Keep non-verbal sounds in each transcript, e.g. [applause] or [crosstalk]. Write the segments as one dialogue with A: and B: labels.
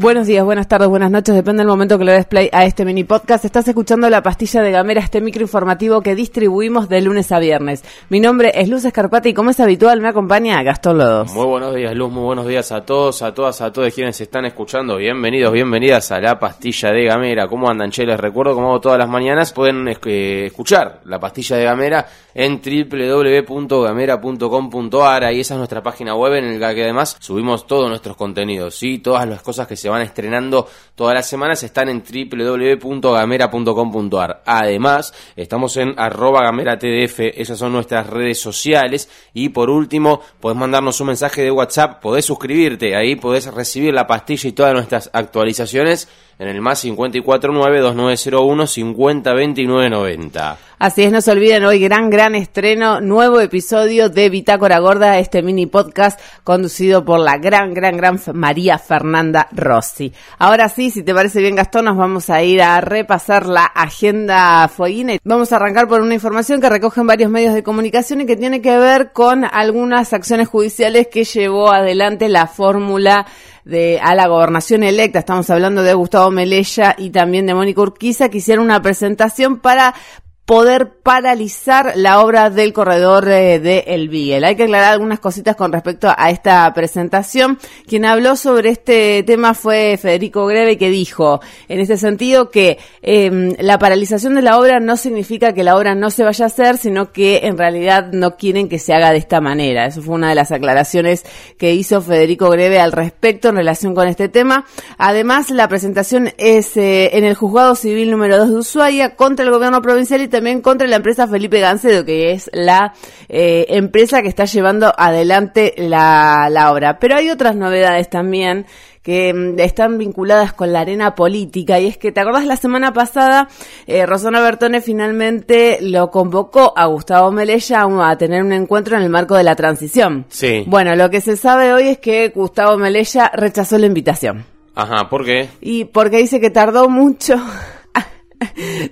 A: Buenos días, buenas tardes, buenas noches, depende del momento que le des play a este mini podcast. Estás escuchando la pastilla de Gamera, este micro informativo que distribuimos de lunes a viernes. Mi nombre es Luz Escarpata y como es habitual me acompaña Gastón Lodos.
B: Muy buenos días, Luz, muy buenos días a todos, a todas, a todos quienes están escuchando. Bienvenidos, bienvenidas a la pastilla de Gamera. ¿Cómo andan, che? Les recuerdo, como hago todas las mañanas, pueden eh, escuchar la pastilla de Gamera en www.gamera.com.ar. Ahí esa es nuestra página web en la que además subimos todos nuestros contenidos, ¿sí? Todas las cosas que se van estrenando todas las semanas están en www.gamera.com.ar. Además, estamos en arroba gameratdf, esas son nuestras redes sociales. Y por último, podés mandarnos un mensaje de WhatsApp, podés suscribirte, ahí podés recibir la pastilla y todas nuestras actualizaciones en el más 549-2901-502990.
A: Así es, no se olviden hoy gran, gran estreno, nuevo episodio de Bitácora Gorda, este mini podcast conducido por la gran, gran, gran María Fernanda Rossi. Ahora sí, si te parece bien Gastón, nos vamos a ir a repasar la agenda fueguina. Vamos a arrancar por una información que recogen varios medios de comunicación y que tiene que ver con algunas acciones judiciales que llevó adelante la fórmula de a la gobernación electa, estamos hablando de Gustavo Melella y también de Mónica Urquiza, que hicieron una presentación para poder paralizar la obra del corredor eh, de El Beagle. Hay que aclarar algunas cositas con respecto a esta presentación. Quien habló sobre este tema fue Federico Greve, que dijo, en este sentido, que eh, la paralización de la obra no significa que la obra no se vaya a hacer, sino que en realidad no quieren que se haga de esta manera. Eso fue una de las aclaraciones que hizo Federico Greve al respecto en relación con este tema. Además, la presentación es eh, en el juzgado civil número 2 de Ushuaia contra el gobierno provincial y también contra la empresa Felipe Gancedo, que es la eh, empresa que está llevando adelante la, la obra. Pero hay otras novedades también que mm, están vinculadas con la arena política y es que te acordás la semana pasada eh, Rosana Bertone finalmente lo convocó a Gustavo Melella a tener un encuentro en el marco de la transición.
B: Sí.
A: Bueno, lo que se sabe hoy es que Gustavo Melella rechazó la invitación.
B: Ajá, ¿por qué?
A: Y porque dice que tardó mucho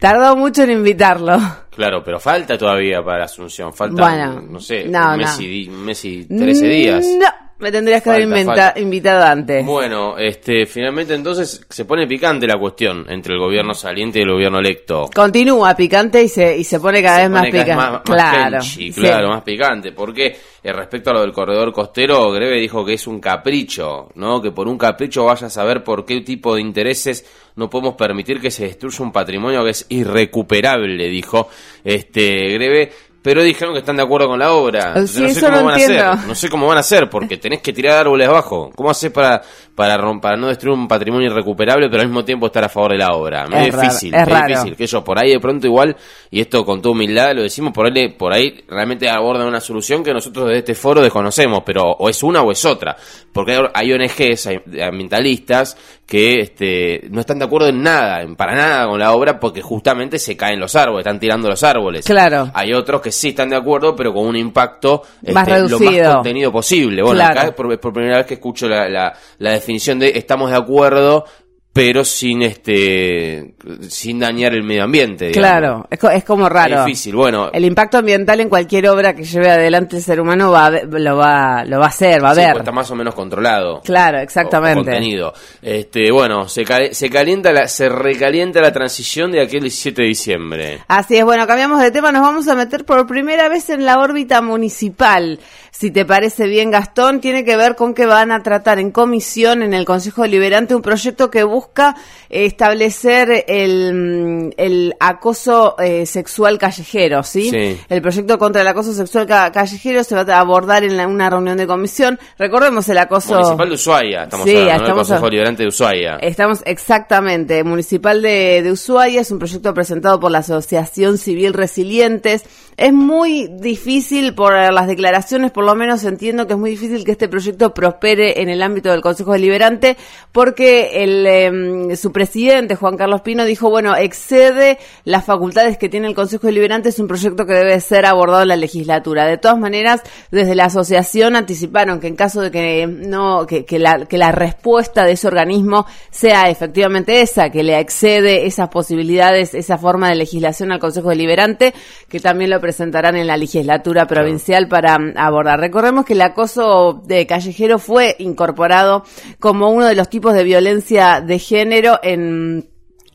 A: Tardó mucho en invitarlo.
B: Claro, pero falta todavía para Asunción. Falta,
A: Bueno,
B: no sé,
A: no,
B: un, mes
A: no.
B: y, un mes y 13 días.
A: No, me tendrías que haber inventa- invitado antes.
B: Bueno, este, finalmente entonces se pone picante la cuestión entre el gobierno saliente y el gobierno electo.
A: Continúa picante y se, y se pone cada
B: Se
A: vez más
B: pone
A: picante.
B: más- más
A: claro. sí.
B: claro, más picante. Porque eh, respecto a lo del corredor costero, Greve dijo que es un capricho, ¿no? Que por un capricho vaya a saber por qué tipo de intereses no podemos permitir que se destruya un patrimonio que es irrecuperable, dijo este Greve. Pero dijeron que están de acuerdo con la obra.
A: Sí,
B: no sé
A: eso
B: cómo van a hacer. No sé cómo van a hacer, porque tenés que tirar árboles abajo. ¿Cómo haces para, para, para no destruir un patrimonio irrecuperable, pero al mismo tiempo estar a favor de la obra?
A: Es raro,
B: difícil,
A: es
B: es
A: raro.
B: difícil. Que ellos por ahí de pronto igual, y esto con toda humildad lo decimos, por ahí, por ahí realmente abordan una solución que nosotros desde este foro desconocemos, pero o es una o es otra. Porque hay- ONGs, hay ambientalistas, que este, no están de acuerdo en nada, en para nada con la obra, porque justamente se caen los árboles, están tirando los árboles.
A: Claro.
B: Hay otros que sí están de acuerdo, pero con un impacto
A: Más
B: este, lo más
A: reducido.
B: contenido posible. Bueno,
A: Claro.
B: acá es por, es por primera vez que escucho la, la, la definición de estamos de acuerdo, pero sin este sin dañar el medio ambiente. digamos.
A: Claro, es, es como raro.
B: Es difícil. Bueno,
A: El impacto ambiental en cualquier obra que lleve adelante el ser humano va a lo va lo va a hacer, va a
B: sí,
A: ver.
B: pues está más o menos controlado.
A: Claro,
B: o- o
A: exactamente.
B: contenido. Este, bueno, se, cali- se calienta la, se recalienta la transición de aquel 17 de diciembre.
A: Así es, bueno, cambiamos de tema, nos vamos a meter por primera vez en la órbita municipal. Si te parece bien, Gastón, tiene que ver con que van a tratar en comisión en el Consejo Deliberante un proyecto que busca eh, establecer el, mm, el acoso eh, sexual callejero, ¿sí?
B: Sí.
A: El proyecto contra el acoso sexual ca- callejero se va a abordar en la- una reunión de comisión. Recordemos el acoso...
B: Municipal de Ushuaia, estamos
A: Sí,
B: hablando, ¿no? el Consejo
A: a-
B: Liberante de Ushuaia.
A: Estamos exactamente, Municipal de, de Ushuaia es un proyecto presentado por la Asociación Civil Resilientes. Es muy difícil por las declaraciones, por lo menos entiendo que es muy difícil que este proyecto prospere en el ámbito del Consejo Deliberante porque el, eh, mm, su presidente, Juan Carlos Pino, dijo, bueno, excede las facultades que tiene el Consejo Deliberante, es un proyecto que debe ser abordado en la legislatura. De todas maneras, desde la asociación anticiparon que en caso de que no, que, que la, que la respuesta de ese organismo sea efectivamente esa, que le excede esas posibilidades, esa forma de legislación al Consejo Deliberante, que también lo presentarán en la legislatura provincial para mm, Recordemos que el acoso de callejero fue incorporado como uno de los tipos de violencia de género en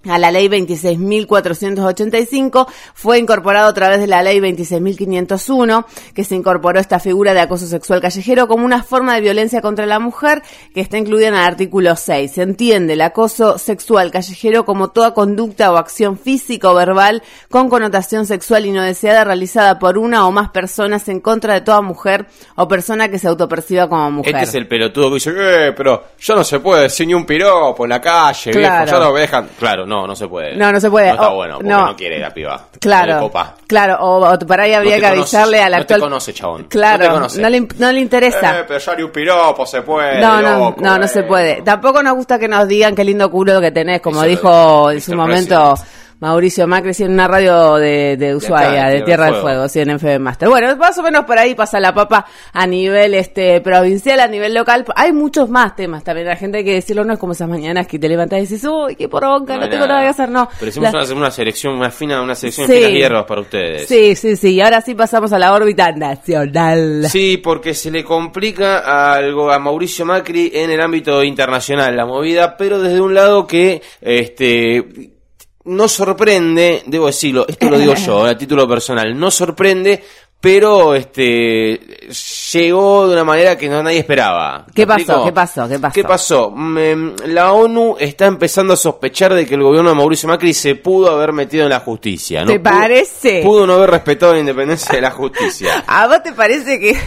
A: a la ley 26.485, fue incorporado a través de la ley 26.501, que se incorporó esta figura de acoso sexual callejero como una forma de violencia contra la mujer que está incluida en el artículo 6. Se entiende el acoso sexual callejero como toda conducta o acción física o verbal con connotación sexual y no deseada realizada por una o más personas en contra de toda mujer o persona que se autoperciba como mujer.
B: Este es el pelotudo que dice, eh, pero ya no se puede decir ni un piropo en la calle,
A: Claro.
B: viejo, ya no me dejan. Claro, no, no se puede.
A: No, no se puede.
B: No está
A: O-
B: bueno, porque
A: no.
B: no, quiere la piba.
A: Claro,
B: copa.
A: claro, o, o para ahí habría que
B: conoce,
A: avisarle al
B: no te
A: actual.
B: conoce, chabón.
A: Claro,
B: No te conoce.
A: no le, no le interesa.
B: Eh, pero ya ni un piropo se puede.
A: No, no,
B: loco,
A: no, no
B: eh.
A: se puede. Tampoco nos gusta que nos digan qué lindo culo que tenés, como
B: Eso
A: dijo en su momento. Mauricio Macri, sí, en una radio de, de Ushuaia,
B: acá,
A: de Tierra del Fuego, sí, en FM Master. Bueno, más o menos por ahí pasa la papa a nivel este provincial, a nivel local. Hay muchos más temas también. La gente hay que decirlo, no es como esas mañanas que te levantas y dices, uy, qué poronca, no,
B: hay
A: tengo nada que hacer, no.
B: Pero hicimos
A: La-
B: una, una selección, una fina, una selección
A: Sí.
B: de finas hierbas para ustedes.
A: Sí, sí, sí. Y ahora sí pasamos a la órbita nacional.
B: Sí, porque se le complica algo a Mauricio Macri en el ámbito internacional la movida, pero desde un lado que este no sorprende, debo decirlo, esto lo digo yo, [laughs] a título personal, no sorprende, pero este llegó de una manera que no nadie esperaba.
A: ¿Qué
B: ¿Me
A: pasó?
B: explico?
A: ¿Qué pasó? ¿Qué pasó?
B: ¿Qué pasó? Mm, la ONU está empezando a sospechar de que el gobierno de Mauricio Macri se pudo haber metido en la justicia. ¿no?
A: ¿Te parece?
B: Pudo no haber respetado la independencia de la justicia. [laughs]
A: ¿A vos te parece que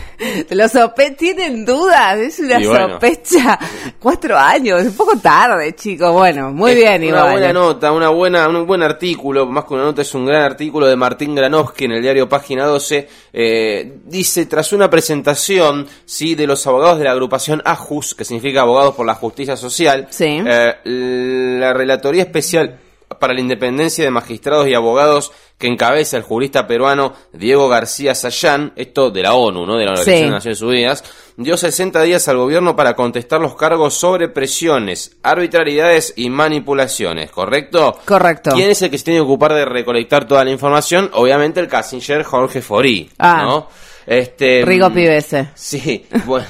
A: los sospe tienen dudas? Es una
B: bueno.
A: sospecha. Cuatro años, un poco tarde, chicos. Bueno, muy
B: Es
A: bien,
B: Una
A: igual.
B: buena nota, una buena, un buen artículo, más que una nota, es un gran artículo de Martín Granovsky en el diario Página 12. Eh, dice, tras una presentación, sí, de los abogados de la agrupación AJUS, que significa Abogados por la Justicia Social,
A: Sí.
B: eh, la Relatoría Especial para la Independencia de Magistrados y Abogados que encabeza el jurista peruano Diego García Sayán, esto de la ONU, ¿no? de la Organización
A: Sí.
B: de Naciones Unidas, dio 60 días al gobierno para contestar los cargos sobre presiones, arbitrariedades y manipulaciones, ¿correcto?
A: Correcto.
B: ¿Quién es el que se tiene que ocupar de recolectar toda la información? Obviamente el canciller Jorge Forí,
A: Ah.
B: ¿no? Este,
A: Rico
B: mm,
A: pibe ese.
B: Sí, [laughs] bueno,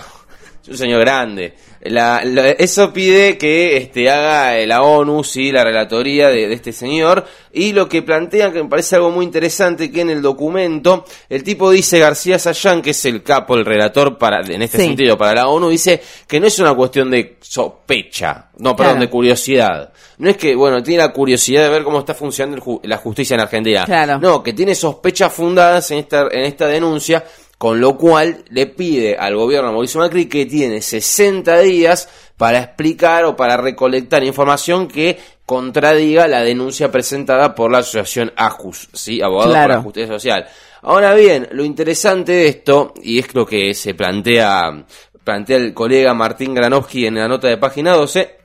B: es un señor grande. La- la- eso pide que este, haga eh, la ONU, sí, la relatoría de, de este señor. Y lo que plantea, que me parece algo muy interesante, que en el documento, el tipo dice, García Sayán, que es el capo, el relator para, en este
A: Sí.
B: sentido para la ONU, dice que no es una cuestión de sospecha, no, perdón,
A: Claro.
B: de curiosidad. No es que, bueno, tiene la curiosidad de ver cómo está funcionando el ju- la justicia en Argentina.
A: Claro.
B: No, que tiene sospechas fundadas en esta, en esta denuncia, con lo cual le pide al gobierno de Mauricio Macri que tiene 60 días para explicar o para recolectar información que contradiga la denuncia presentada por la asociación AJUS, ¿sí? Abogados por la Justicia Social. Ahora bien, lo interesante de esto, y es lo que se plantea, plantea el colega Martín Granovsky en la nota de página 12,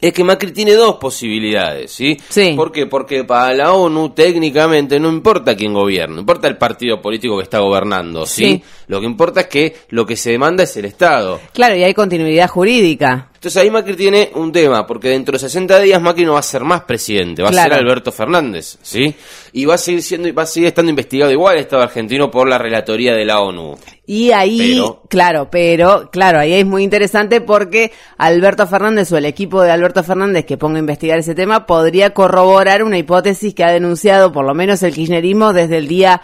B: es que Macri tiene dos posibilidades, ¿sí?
A: Sí.
B: ¿Por qué? Porque para la ONU técnicamente no importa quién gobierna, no importa el partido político que está gobernando, ¿sí?
A: Sí.
B: Lo que importa es que lo que se demanda es el Estado.
A: Claro, y hay continuidad jurídica.
B: Entonces ahí Macri tiene un tema, porque dentro de 60 días Macri no va a ser más presidente, va
A: Claro.
B: a ser Alberto Fernández, ¿sí? Y va a seguir siendo, va a seguir estando investigado igual el Estado argentino por la relatoría de la ONU.
A: Y ahí,
B: Pero-
A: claro, pero, claro, ahí es muy interesante porque Alberto Fernández o el equipo de Alberto Fernández que ponga a investigar ese tema podría corroborar una hipótesis que ha denunciado por lo menos el kirchnerismo desde el día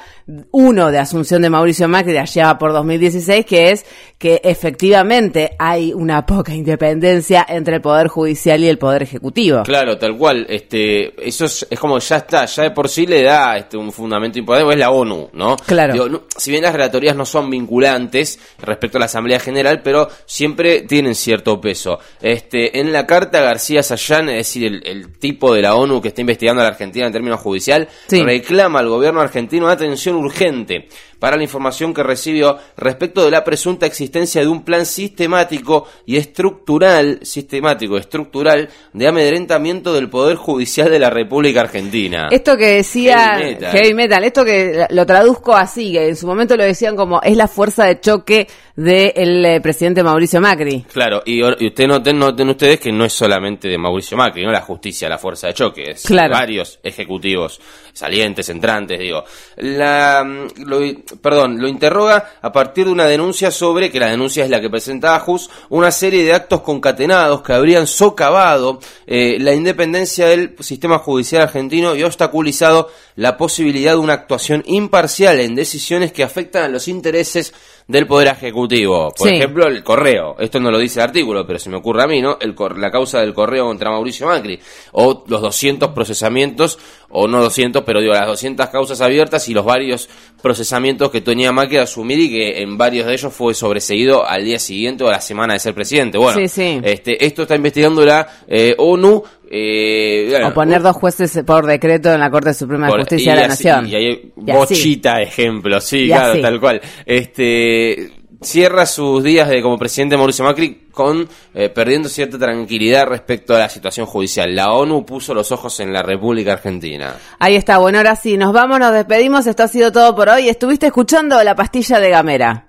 A: uno de asunción de Mauricio Macri de allá por 2016, que es que efectivamente hay una poca independencia entre el Poder Judicial y el Poder Ejecutivo.
B: Claro, tal cual. Este, eso es, es como ya está, ya de por sí le da este, un fundamento importante, es la ONU, ¿no?
A: Claro.
B: Digo, no- si bien las relatorías no son vinculantes respecto a la Asamblea General, pero siempre tienen cierto peso. Este, en la carta García Sayán, es decir, el, el tipo de la ONU que está investigando a la Argentina en términos judicial,
A: Sí.
B: reclama al gobierno argentino atención urgente para la información que recibió respecto de la presunta existencia de un plan sistemático y estructural, sistemático, estructural, de amedrentamiento del Poder Judicial de la República Argentina.
A: Esto que decía heavy metal. esto que lo traduzco así, que en su momento lo decían como es la fuerza de choque del eh, presidente Mauricio Macri.
B: Claro, y, usted noten, noten ustedes que no es solamente de Mauricio Macri, no la justicia, la fuerza de choque, es varios ejecutivos salientes, entrantes, digo. La, mm, lo, perdón, lo interroga a partir de una denuncia sobre, que la denuncia es la que presenta Ajus, una serie de actos concatenados que habrían socavado eh, la independencia del sistema judicial argentino y obstaculizado la posibilidad de una actuación imparcial en decisiones que afectan a los intereses del Poder Ejecutivo. Por ejemplo, el correo. Esto no lo dice el artículo, pero se me ocurre a mí, ¿no? El, la causa del correo contra Mauricio Macri. O los 200 procesamientos, o no 200, pero digo, las 200 causas abiertas y los varios procesamientos que tenía Macri a asumir y que en varios de ellos fue sobreseído al día siguiente o a la semana de ser presidente. Bueno, Este, esto está investigando la eh, ONU
A: eh, o poner dos jueces por decreto en la Corte Suprema de Justicia de la Nación.
B: Y hay bochita ejemplo, sí, claro, tal cual. Este cierra sus días de como presidente Mauricio Macri con eh, perdiendo cierta tranquilidad respecto a la situación judicial. La ONU puso los ojos en la República Argentina.
A: Ahí está, bueno, ahora sí, nos vamos, nos despedimos, esto ha sido todo por hoy. Estuviste escuchando la pastilla de Gamera.